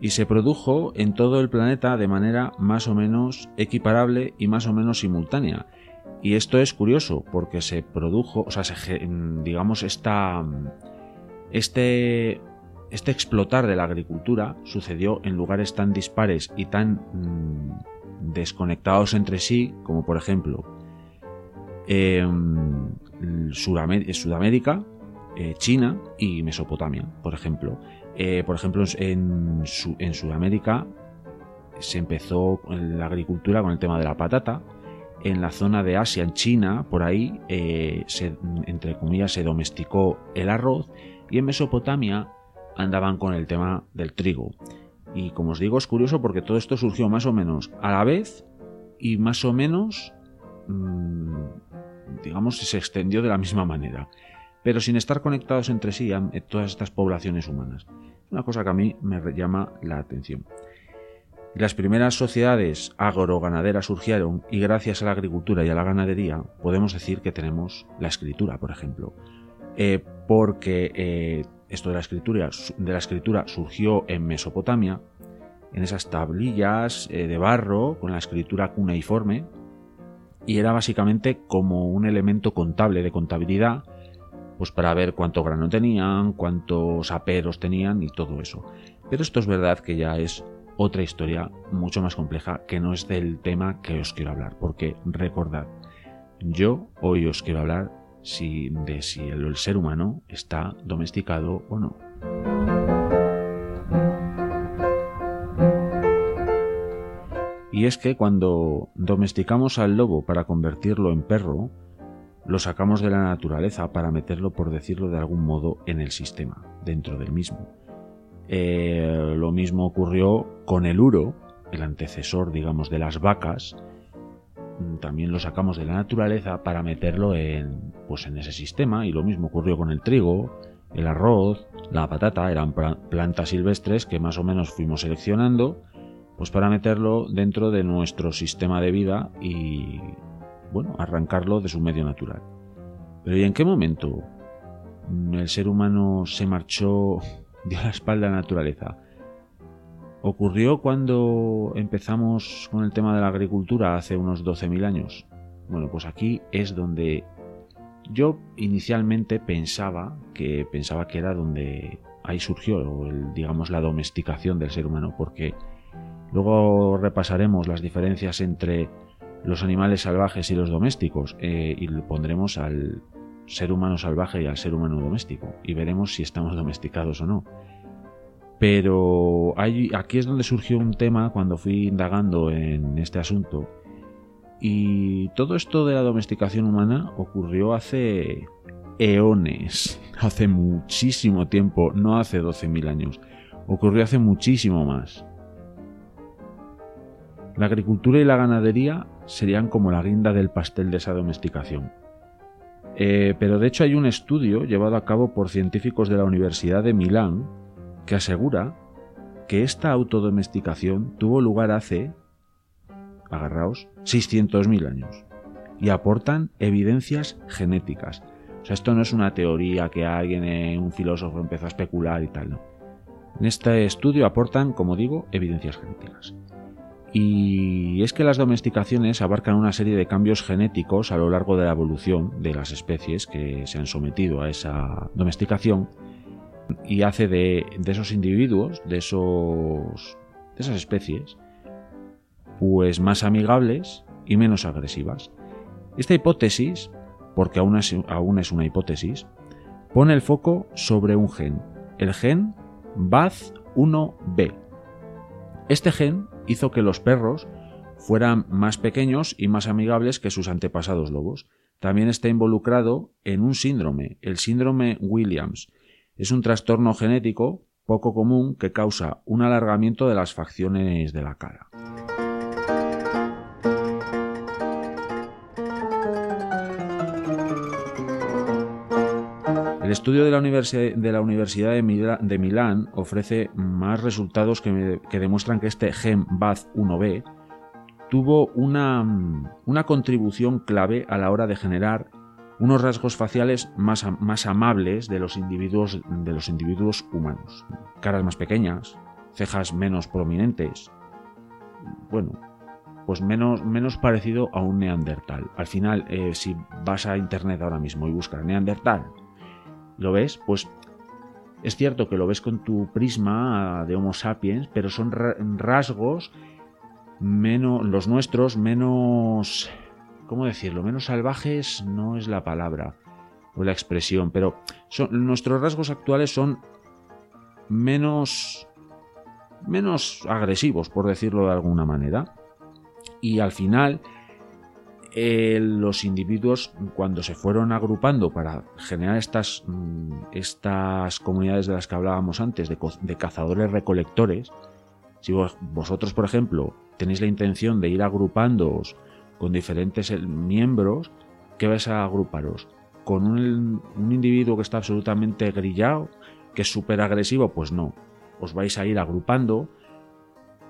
S1: Y se produjo en todo el planeta de manera más o menos equiparable y más o menos simultánea. Y esto es curioso porque se produjo, o sea, digamos, esta, este este explotar de la agricultura sucedió en lugares tan dispares y tan mm, desconectados entre sí, como por ejemplo em, Sudamérica, eh, China y Mesopotamia, por ejemplo. Eh, por ejemplo, en, Sudamérica se empezó la agricultura con el tema de la patata. En la zona de Asia, en China, por ahí, eh, entre comillas, se domesticó el arroz. Y en Mesopotamia andaban con el tema del trigo. Y como os digo, es curioso porque todo esto surgió más o menos a la vez y más o menos, mmm, digamos, se extendió de la misma manera, pero sin estar conectados entre sí todas estas poblaciones humanas. Una cosa que a mí me llama la atención. las primeras sociedades agroganaderas surgieron y gracias a la agricultura y a la ganadería podemos decir que tenemos la escritura, por ejemplo. Eh, porque eh, esto de la, escritura, de la escritura surgió en Mesopotamia, en esas tablillas eh, de barro con la escritura cuneiforme, y era básicamente como un elemento contable de contabilidad, pues para ver cuánto grano tenían, cuántos aperos tenían y todo eso. Pero esto es verdad que ya es otra historia mucho más compleja que no es del tema que os quiero hablar, porque recordad, yo hoy os quiero hablar si, de si el, ser humano está domesticado o no. Y es que cuando domesticamos al lobo para convertirlo en perro, lo sacamos de la naturaleza para meterlo, por decirlo de algún modo, en el sistema, dentro del mismo. Eh, lo mismo ocurrió con el uro, el antecesor, digamos, de las vacas. Mm, también lo sacamos de la naturaleza para meterlo en, pues, en ese sistema. Y lo mismo ocurrió con el trigo, el arroz, la patata. Eran plantas silvestres que más o menos fuimos seleccionando, pues para meterlo dentro de nuestro sistema de vida y, bueno, arrancarlo de su medio natural. Pero ¿y en qué momento el ser humano se marchó dio la espalda a la naturaleza. Ocurrió cuando empezamos con el tema de la agricultura hace unos 12.000 años. Bueno, pues aquí es donde yo inicialmente pensaba que pensaba que era donde ahí surgió, el, digamos, la domesticación del ser humano, porque luego repasaremos las diferencias entre los animales salvajes y los domésticos eh, y pondremos al ser humano salvaje y al ser humano doméstico y veremos si estamos domesticados o no. Pero aquí es donde surgió un tema cuando fui indagando en este asunto. Y todo esto de la domesticación humana ocurrió hace eones, hace muchísimo tiempo, no hace 12.000 años, ocurrió hace muchísimo más. La agricultura y la ganadería serían como la guinda del pastel de esa domesticación. Eh, pero de hecho hay un estudio llevado a cabo por científicos de la Universidad de Milán que asegura que esta autodomesticación tuvo lugar hace, agarraos, 600.000 años y aportan evidencias genéticas. O sea, esto no es una teoría que alguien, eh, un filósofo, empezó a especular y tal, no. En este estudio aportan, como digo, evidencias genéticas. Y es que las domesticaciones abarcan una serie de cambios genéticos a lo largo de la evolución de las especies que se han sometido a esa domesticación y hace de, esos individuos, de, esos, de esas especies, pues más amigables y menos agresivas. Esta hipótesis, porque aún es, aún es una hipótesis, pone el foco sobre un gen, el gen BAZ1B. Este gen hizo que los perros fueran más pequeños y más amigables que sus antepasados lobos. También está involucrado en un síndrome, el síndrome Williams. Es un trastorno genético poco común que causa un alargamiento de las facciones de la cara. El estudio de la, Universidad de, Milán ofrece más resultados que, demuestran que este gen BAZ1B tuvo una, contribución clave a la hora de generar unos rasgos faciales más, más amables de los, individuos, de los individuos humanos. Caras más pequeñas, cejas menos prominentes. Bueno, pues menos, menos parecido a un neandertal. Al final, eh, si vas a internet ahora mismo y buscas neandertal, ¿Lo ves? Pues es cierto que lo ves con tu prisma de Homo sapiens, pero son rasgos menos, los nuestros menos, ¿cómo decirlo? Menos salvajes no es la palabra o la expresión, pero son, nuestros rasgos actuales son menos, menos agresivos, por decirlo de alguna manera. Y al final eh, los individuos cuando se fueron agrupando para generar estas, mm, estas comunidades de las que hablábamos antes, de, cazadores recolectores, si vosotros, por ejemplo, tenéis la intención de ir agrupándoos con diferentes eh, miembros, ¿qué vais a agruparos? ¿Con un, un individuo que está absolutamente grillado, que es súper agresivo? Pues no. Os vais a ir agrupando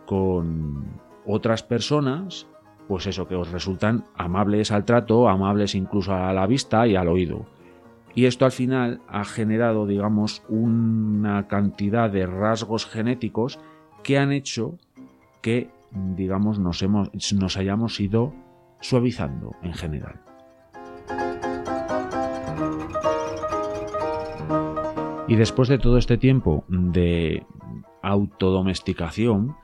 S1: con otras personas, pues eso, que os resultan amables al trato, amables incluso a la vista y al oído. Y esto al final ha generado, digamos, una cantidad de rasgos genéticos que han hecho que, digamos, nos, hemos, nos hayamos ido suavizando en general. Y después de todo este tiempo de autodomesticación,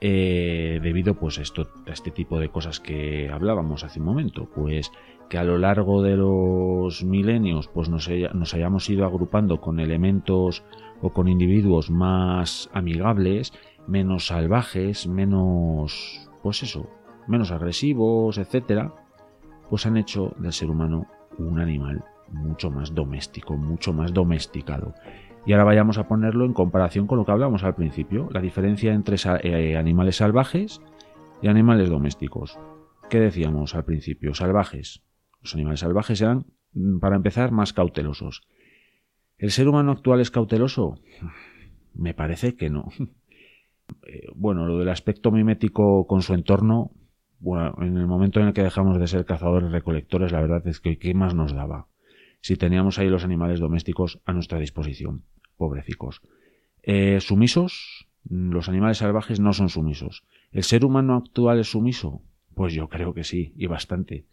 S1: eh, debido pues esto, a este tipo de cosas que hablábamos hace un momento, pues que a lo largo de los milenios pues nos, nos hayamos ido agrupando con elementos o con individuos más amigables, menos salvajes, menos pues eso, menos agresivos, etcétera, pues han hecho del ser humano un animal mucho más doméstico, mucho más domesticado. Y ahora vayamos a ponerlo en comparación con lo que hablamos al principio, la diferencia entre eh, animales salvajes y animales domésticos. ¿Qué decíamos al principio? Salvajes. Los animales salvajes eran, mm, para empezar, más cautelosos. ¿El ser humano actual es cauteloso? Me parece que no. Eh, bueno, lo del aspecto mimético con su entorno, bueno, en el momento en el que dejamos de ser cazadores recolectores, la verdad es que ¿qué más nos daba? si teníamos ahí los animales domésticos a nuestra disposición. Pobrecicos. Eh, ¿Sumisos? Los animales salvajes no son sumisos. ¿El ser humano actual es sumiso? Pues yo creo que sí, y bastante.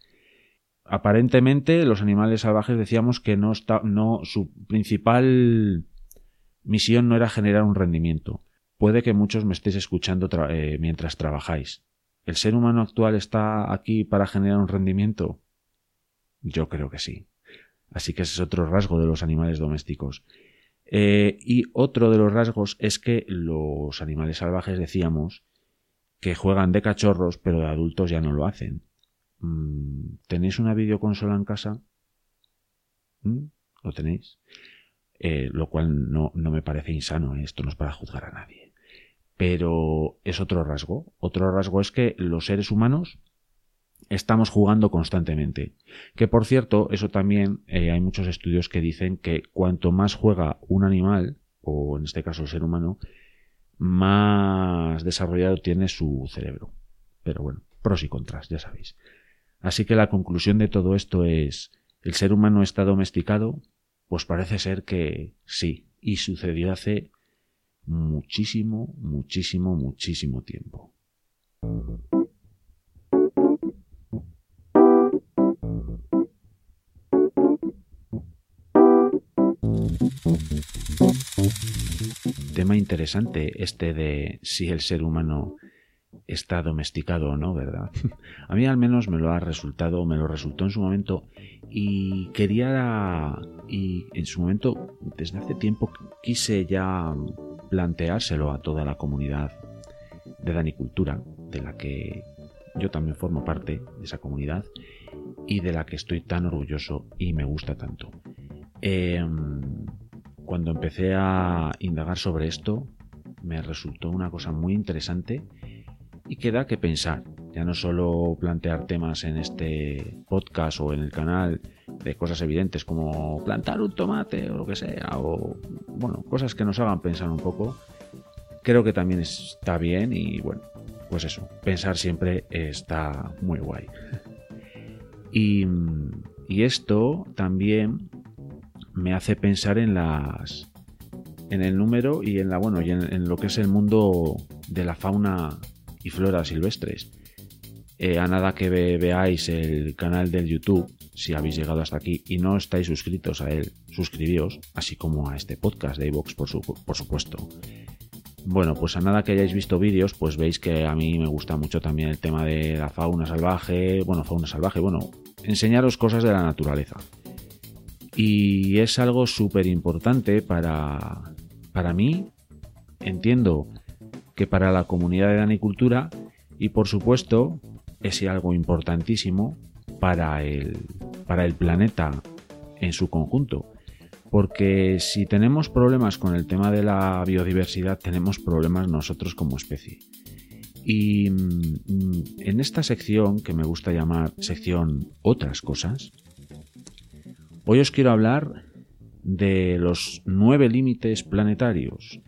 S1: Aparentemente, los animales salvajes decíamos que no, su principal misión no era generar un rendimiento. Puede que muchos me estéis escuchando eh, mientras trabajáis. ¿El ser humano actual está aquí para generar un rendimiento? Yo creo que sí. Así que ese es otro rasgo de los animales domésticos. Eh, y otro de los rasgos es que los animales salvajes decíamos que juegan de cachorros, pero de adultos ya no lo hacen. Mm, ¿Tenéis una videoconsola en casa? ¿Mm? ¿Lo tenéis? Eh, lo cual no, no, me parece insano, ¿eh? esto no es para juzgar a nadie. Pero es otro rasgo. Otro rasgo es que los seres humanos estamos jugando constantemente. Que por cierto, eso también eh, hay muchos estudios que dicen que cuanto más juega un animal, o en este caso el ser humano, más desarrollado tiene su cerebro. Pero bueno, pros y contras, ya sabéis. Así que la conclusión de todo esto es, ¿el ser humano está domesticado? Pues parece ser que sí, y sucedió hace muchísimo, muchísimo, muchísimo tiempo. Tema interesante este de si el ser humano está domesticado o no, ¿verdad? A mí al menos me lo ha resultado, me lo resultó en su momento y quería, y en su momento, desde hace tiempo, quise ya planteárselo a toda la comunidad de Danicultura, de la que yo también formo parte de esa comunidad y de la que estoy tan orgulloso y me gusta tanto. Em, cuando empecé a indagar sobre esto, me resultó una cosa muy interesante y que da que pensar. Ya no solo plantear temas en este podcast o en el canal de cosas evidentes como plantar un tomate o lo que sea, o bueno, cosas que nos hagan pensar un poco. Creo que también está bien y bueno, pues eso, pensar siempre está muy guay. Y, esto también me hace pensar en las en el número y en la bueno y en, lo que es el mundo de la fauna y flora silvestres. Eh, a nada que veáis el canal del YouTube, si habéis llegado hasta aquí y no estáis suscritos a él, suscribíos, así como a este podcast de iVox, por, supuesto. Bueno, pues a nada que hayáis visto vídeos, pues veis que a mí me gusta mucho también el tema de la fauna salvaje, bueno, fauna salvaje, bueno, enseñaros cosas de la naturaleza. Y es algo súper importante para, para mí, entiendo que para la comunidad de danicultura y por supuesto es algo importantísimo para el, para el planeta en su conjunto. Porque si tenemos problemas con el tema de la biodiversidad, tenemos problemas nosotros como especie. Y mm, en esta sección, que me gusta llamar sección otras cosas, Hoy os quiero hablar de los nueve límites planetarios.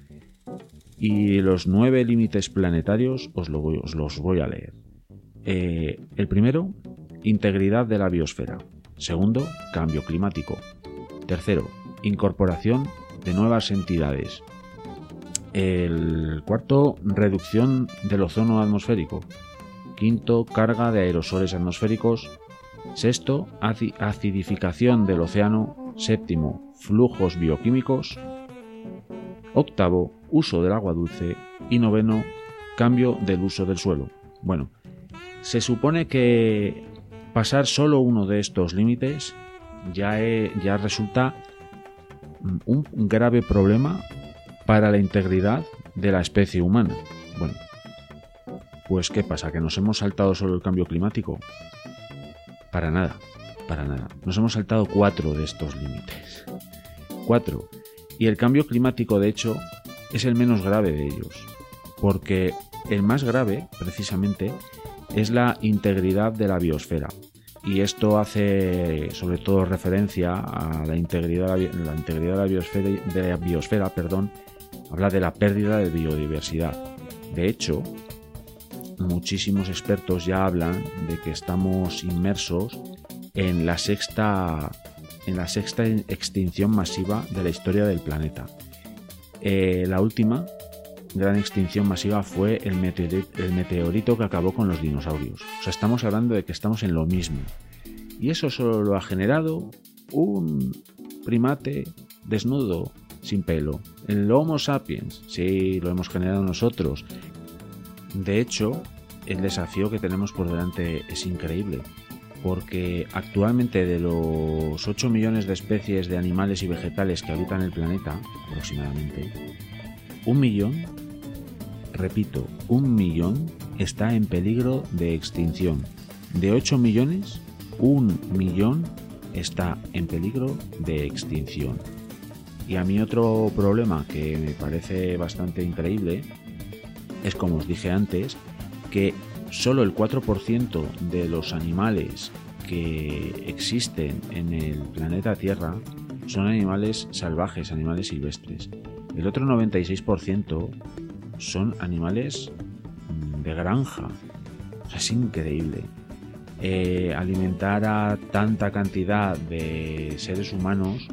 S1: Y los nueve límites planetarios os, los voy a leer. Eh, el primero, integridad de la biosfera. Segundo, cambio climático. Tercero, incorporación de nuevas entidades. El cuarto, reducción del ozono atmosférico. Quinto, carga de aerosoles atmosféricos. Sexto, acidificación del océano. Séptimo, flujos bioquímicos. Octavo, uso del agua dulce. Y noveno, cambio del uso del suelo. Bueno, se supone que pasar solo uno de estos límites ya, ya resulta un grave problema para la integridad de la especie humana. Bueno, pues ¿qué pasa? ¿Que nos hemos saltado solo el cambio climático? Para nada, para nada. Nos hemos saltado cuatro de estos límites. Cuatro. Y el cambio climático, de hecho, es el menos grave de ellos. Porque el más grave, precisamente, es la integridad de la biosfera. Y esto hace sobre todo referencia a la integridad, la integridad de la biosfera, de la biosfera perdón, habla de la pérdida de biodiversidad. De hecho, muchísimos expertos ya hablan de que estamos inmersos en la sexta, en la sexta extinción masiva de la historia del planeta. Eh, la última gran extinción masiva fue el meteorito, el meteorito que acabó con los dinosaurios. O sea, estamos hablando de que estamos en lo mismo. Y eso solo lo ha generado un primate desnudo sin pelo. El Homo sapiens, sí, lo hemos generado nosotros. De hecho, el desafío que tenemos por delante es increíble, porque actualmente de los 8 millones de especies de animales y vegetales que habitan el planeta, aproximadamente, un millón, repito, un millón está en peligro de extinción. De 8 millones, un millón está en peligro de extinción. Y a mí otro problema que me parece bastante increíble es, como os dije antes, que solo el 4% de los animales que existen en el planeta Tierra son animales salvajes, animales silvestres. El otro 96% son animales de granja. es increíble. Eh, alimentar a tanta cantidad de seres humanos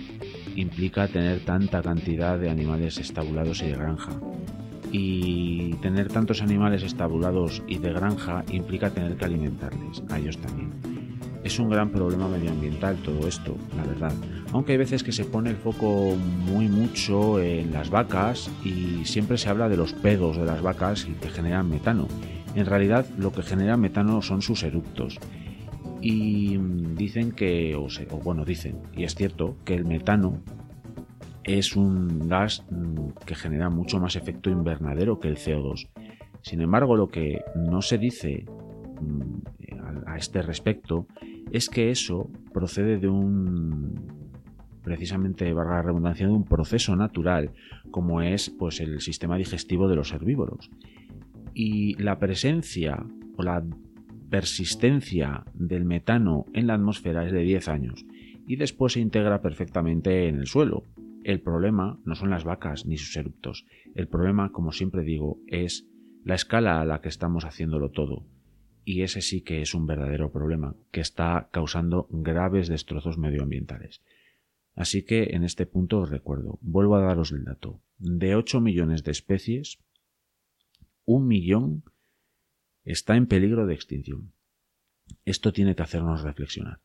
S1: implica tener tanta cantidad de animales estabulados y de granja. Y tener tantos animales estabulados y de granja implica tener que alimentarles, a ellos también. Es un gran problema medioambiental todo esto, la verdad. Aunque hay veces que se pone el foco muy mucho en las vacas y siempre se habla de los pedos de las vacas y que generan metano. En realidad lo que genera metano son sus eructos y dicen que, o, bueno, dicen, y es cierto, que el metano es un gas mm, que genera mucho más efecto invernadero que el CO2. Sin embargo, lo que no se dice mm, a este respecto es que eso procede de un precisamente, valga la redundancia, de un proceso natural, como es pues, el sistema digestivo de los herbívoros. Y la presencia o la persistencia del metano en la atmósfera es de 10 años y después se integra perfectamente en el suelo. El problema no son las vacas ni sus eructos. El problema, como siempre digo, es la escala a la que estamos haciéndolo todo. Y ese sí que es un verdadero problema, que está causando graves destrozos medioambientales. Así que en este punto os recuerdo, vuelvo a daros el dato. De 8 millones de especies, un millón está en peligro de extinción. Esto tiene que hacernos reflexionar.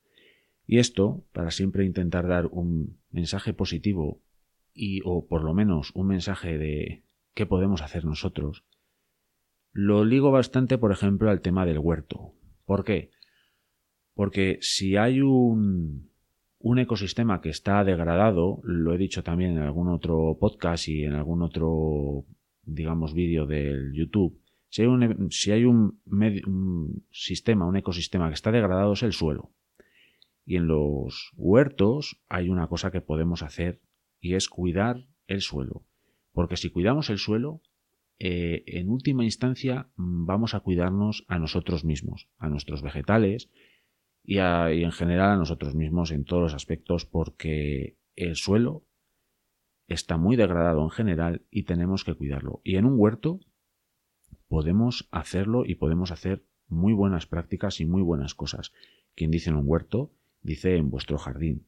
S1: Y esto, para siempre intentar dar un mensaje positivo y o por lo menos un mensaje de qué podemos hacer nosotros, lo ligo bastante, por ejemplo, al tema del huerto. ¿Por qué? Porque si hay un, un ecosistema que está degradado, lo he dicho también en algún otro podcast y en algún otro, digamos, vídeo del YouTube, si hay, un, sistema, un ecosistema que está degradado es el suelo. Y en los huertos hay una cosa que podemos hacer y es cuidar el suelo. Porque si cuidamos el suelo, eh, en última instancia mm, vamos a cuidarnos a nosotros mismos, a nuestros vegetales y, en general a nosotros mismos en todos los aspectos porque el suelo está muy degradado en general y tenemos que cuidarlo. Y en un huerto podemos hacerlo y podemos hacer muy buenas prácticas y muy buenas cosas. Quien dice en un huerto, dice en vuestro jardín.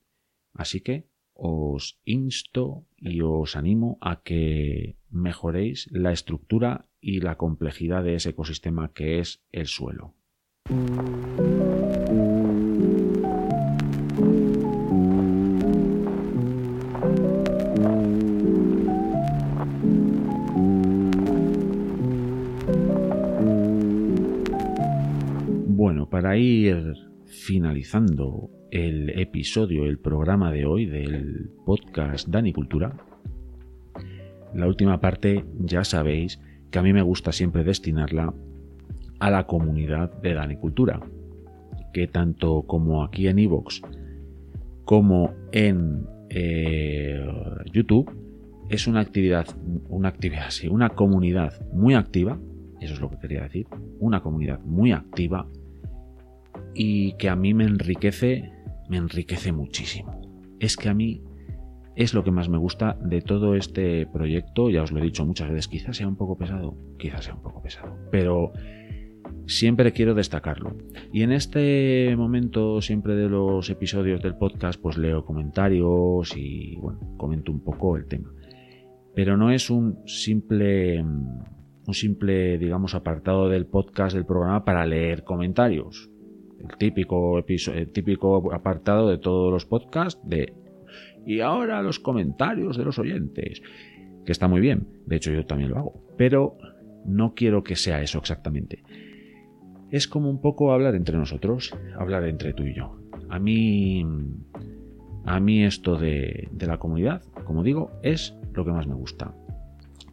S1: Así que os insto y os animo a que mejoréis la estructura y la complejidad de ese ecosistema que es el suelo. Ir finalizando el episodio, el programa de hoy del podcast Dani Cultura, la última parte ya sabéis que a mí me gusta siempre destinarla a la comunidad de Danicultura, que tanto como aquí en Evox como en eh, YouTube es una actividad, una actividad, sí, una comunidad muy activa, eso es lo que quería decir, una comunidad muy activa y que a mí me enriquece, me enriquece muchísimo. Es que a mí es lo que más me gusta de todo este proyecto. Ya os lo he dicho muchas veces, quizás sea un poco pesado, quizás sea un poco pesado, pero siempre quiero destacarlo. Y en este momento, siempre de los episodios del podcast, pues leo comentarios y bueno, comento un poco el tema. Pero no es un simple, un simple, digamos, apartado del podcast del programa para leer comentarios. El típico, el típico apartado de todos los podcasts de y ahora los comentarios de los oyentes, que está muy bien, de hecho yo también lo hago, pero no quiero que sea eso exactamente. Es como un poco hablar entre nosotros, hablar entre tú y yo. A mí, a mí esto de, de la comunidad, como digo, es lo que más me gusta.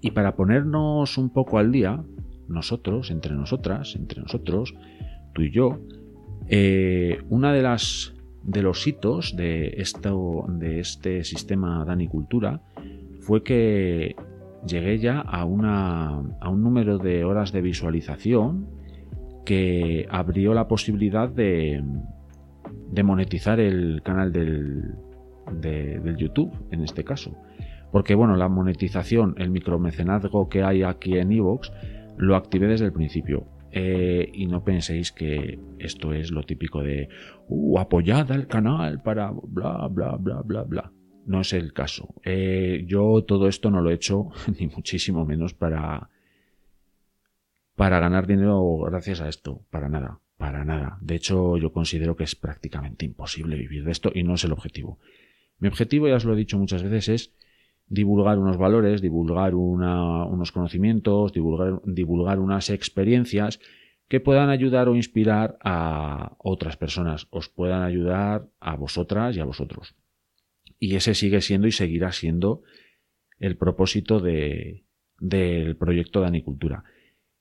S1: Y para ponernos un poco al día, nosotros, entre nosotras, entre nosotros, tú y yo, eh, una de las de los hitos de, de este sistema Danicultura fue que llegué ya a, un número de horas de visualización que abrió la posibilidad de, de monetizar el canal del, del YouTube, en este caso. Porque bueno, la monetización, el micromecenazgo que hay aquí en Evox, lo activé desde el principio. Eh, y no penséis que esto es lo típico de uh, apoyad al canal para bla bla bla bla bla. No es el caso. Eh, yo todo esto no lo he hecho, ni muchísimo menos para, para ganar dinero gracias a esto. Para nada, para nada. De hecho, yo considero que es prácticamente imposible vivir de esto y no es el objetivo. Mi objetivo, ya os lo he dicho muchas veces, es divulgar unos valores, divulgar unos conocimientos, divulgar, divulgar unas experiencias que puedan ayudar o inspirar a otras personas, os puedan ayudar a vosotras y a vosotros. Y ese sigue siendo y seguirá siendo el propósito de, del proyecto de Anicultura.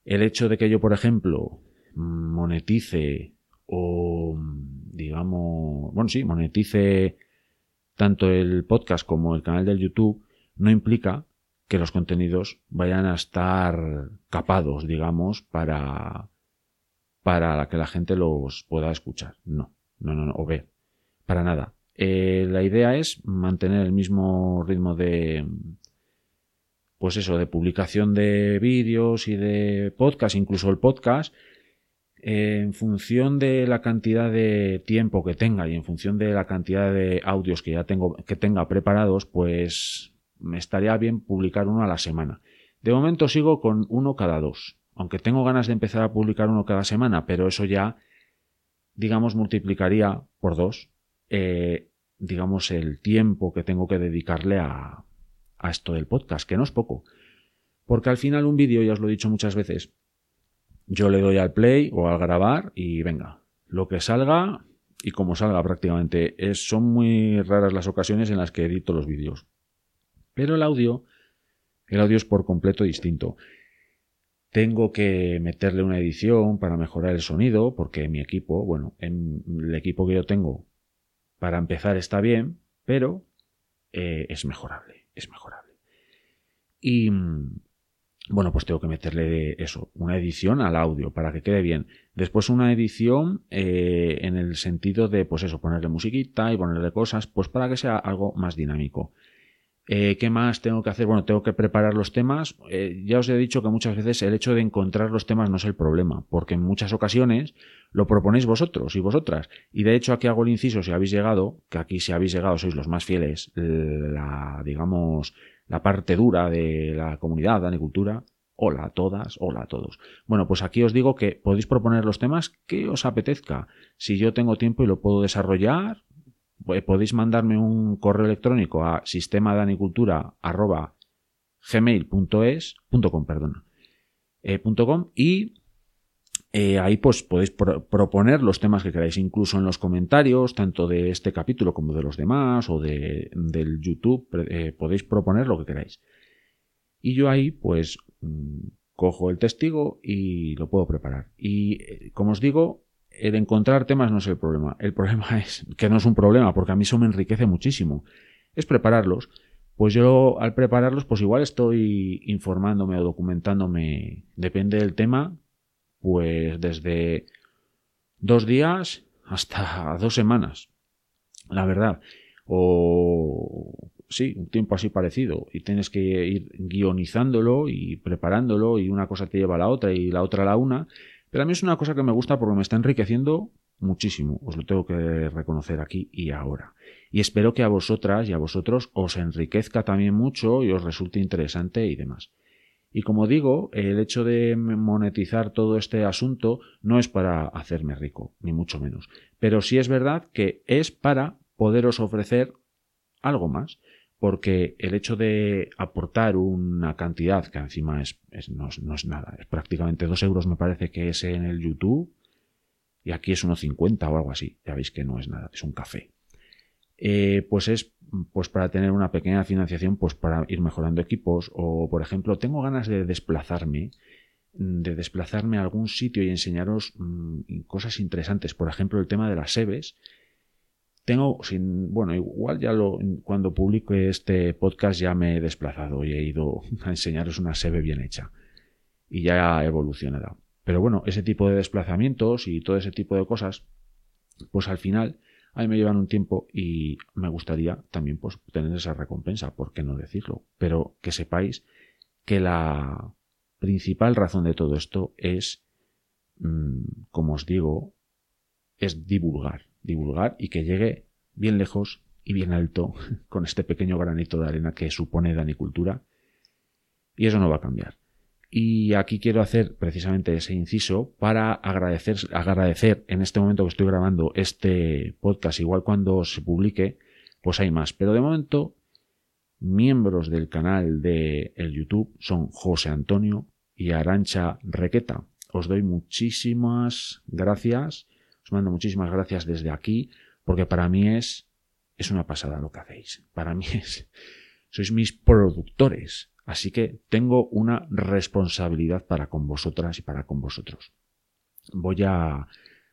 S1: El hecho de que yo, por ejemplo, monetice o, digamos, bueno, sí, monetice tanto el podcast como el canal del YouTube, no implica que los contenidos vayan a estar capados, digamos, para, para que la gente los pueda escuchar. No, no, no, no o ver. Para nada. Eh, la idea es mantener el mismo ritmo de, pues eso, de publicación de vídeos y de podcast, incluso el podcast, en función de la cantidad de tiempo que tenga y en función de la cantidad de audios que ya tengo, que tenga preparados, pues me estaría bien publicar uno a la semana. De momento sigo con uno cada dos, aunque tengo ganas de empezar a publicar uno cada semana, pero eso ya, digamos, multiplicaría por dos, eh, digamos, el tiempo que tengo que dedicarle a, a esto del podcast, que no es poco. Porque al final un vídeo, ya os lo he dicho muchas veces, yo le doy al play o al grabar y venga, lo que salga y como salga prácticamente. Es, son muy raras las ocasiones en las que edito los vídeos. Pero el audio, el audio es por completo distinto. Tengo que meterle una edición para mejorar el sonido, porque mi equipo, bueno, en el equipo que yo tengo, para empezar está bien, pero eh, es mejorable, es mejorable. Y bueno, pues tengo que meterle eso, una edición al audio para que quede bien. Después una edición eh, en el sentido de, pues eso, ponerle musiquita y ponerle cosas, pues para que sea algo más dinámico. Eh, ¿Qué más tengo que hacer? Bueno, tengo que preparar los temas. Eh, ya os he dicho que muchas veces el hecho de encontrar los temas no es el problema, porque en muchas ocasiones lo proponéis vosotros y vosotras. Y de hecho aquí hago el inciso, si habéis llegado, que aquí si habéis llegado sois los más fieles, la, digamos, la parte dura de la comunidad de Anicultura, hola a todas, hola a todos. Bueno, pues aquí os digo que podéis proponer los temas que os apetezca. Si yo tengo tiempo y lo puedo desarrollar, podéis mandarme un correo electrónico a sistemadanicultura.gmail.es.com, perdón, eh, y eh, ahí pues podéis proponer los temas que queráis, incluso en los comentarios, tanto de este capítulo como de los demás, o de, del YouTube, podéis proponer lo que queráis. Y yo ahí pues mm, cojo el testigo y lo puedo preparar. Y como os digo, el encontrar temas no es el problema. El problema es que no es un problema, porque a mí eso me enriquece muchísimo. Es prepararlos. Pues yo al prepararlos, pues igual estoy informándome o documentándome, depende del tema, pues desde dos días hasta dos semanas, la verdad. O sí, un tiempo así parecido. Y tienes que ir guionizándolo y preparándolo y una cosa te lleva a la otra y la otra a la una. Pero a mí es una cosa que me gusta porque me está enriqueciendo muchísimo, os lo tengo que reconocer aquí y ahora. Y espero que a vosotras y a vosotros os enriquezca también mucho y os resulte interesante y demás. Y como digo, el hecho de monetizar todo este asunto no es para hacerme rico, ni mucho menos. Pero sí es verdad que es para poderos ofrecer algo más porque el hecho de aportar una cantidad que encima es, no, es nada, es prácticamente dos euros me parece que es en el YouTube y aquí es unos 50 o algo así, ya veis que no es nada, es un café. Eh, pues es pues para tener una pequeña financiación pues para ir mejorando equipos o por ejemplo tengo ganas de desplazarme de desplazarme a algún sitio y enseñaros mm, cosas interesantes por ejemplo el tema de las seves tengo, sin, bueno, igual ya lo, cuando publique este podcast ya me he desplazado y he ido a enseñaros una SEBE bien hecha. Y ya evolucionará. Pero bueno, ese tipo de desplazamientos y todo ese tipo de cosas, pues al final a mí me llevan un tiempo y me gustaría también pues tener esa recompensa, ¿por qué no decirlo? Pero que sepáis que la principal razón de todo esto es, mm, como os digo, es divulgar divulgar y que llegue bien lejos y bien alto con este pequeño granito de arena que supone Danicultura. Y eso no va a cambiar. Y aquí quiero hacer precisamente ese inciso para agradecer, agradecer en este momento que estoy grabando este podcast, igual cuando se publique, pues hay más. Pero de momento, miembros del canal de el YouTube son José Antonio y Arancha Requeta. Os doy muchísimas gracias os mando muchísimas gracias desde aquí, porque para mí es, es una pasada lo que hacéis. Para mí es, sois mis productores. Así que tengo una responsabilidad para con vosotras y para con vosotros. Voy a,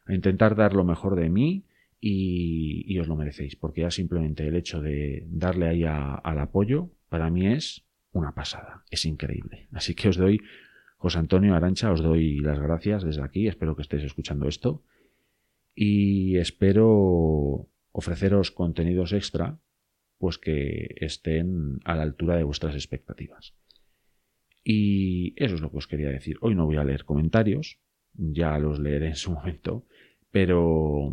S1: intentar dar lo mejor de mí y, os lo merecéis, porque ya simplemente el hecho de darle ahí al apoyo, para mí es una pasada, es increíble. Así que os doy, José Antonio Arancha, os doy las gracias desde aquí, espero que estéis escuchando esto y espero ofreceros contenidos extra pues que estén a la altura de vuestras expectativas. Y eso es lo que os quería decir. Hoy no voy a leer comentarios, ya los leeré en su momento, pero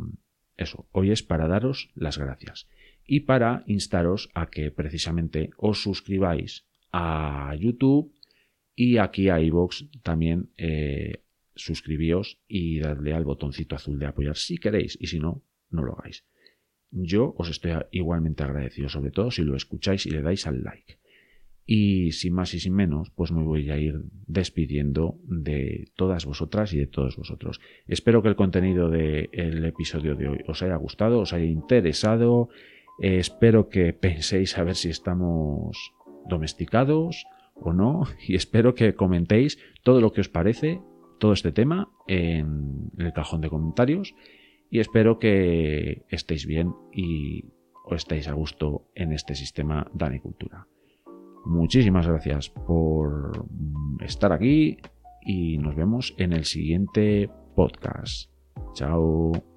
S1: eso, hoy es para daros las gracias y para instaros a que precisamente os suscribáis a YouTube y aquí a iVoox también eh, suscribíos y dadle al botoncito azul de apoyar si queréis y si no, no lo hagáis. Yo os estoy igualmente agradecido, sobre todo si lo escucháis y le dais al like. Y sin más y sin menos, pues me voy a ir despidiendo de todas vosotras y de todos vosotros. Espero que el contenido del episodio de hoy os haya gustado, os haya interesado. espero que penséis a ver si estamos domesticados o no. Y espero que comentéis todo lo que os parece todo este tema en el cajón de comentarios y espero que estéis bien y os estéis a gusto en este sistema Danicultura. Muchísimas gracias por estar aquí y nos vemos en el siguiente podcast. Chao.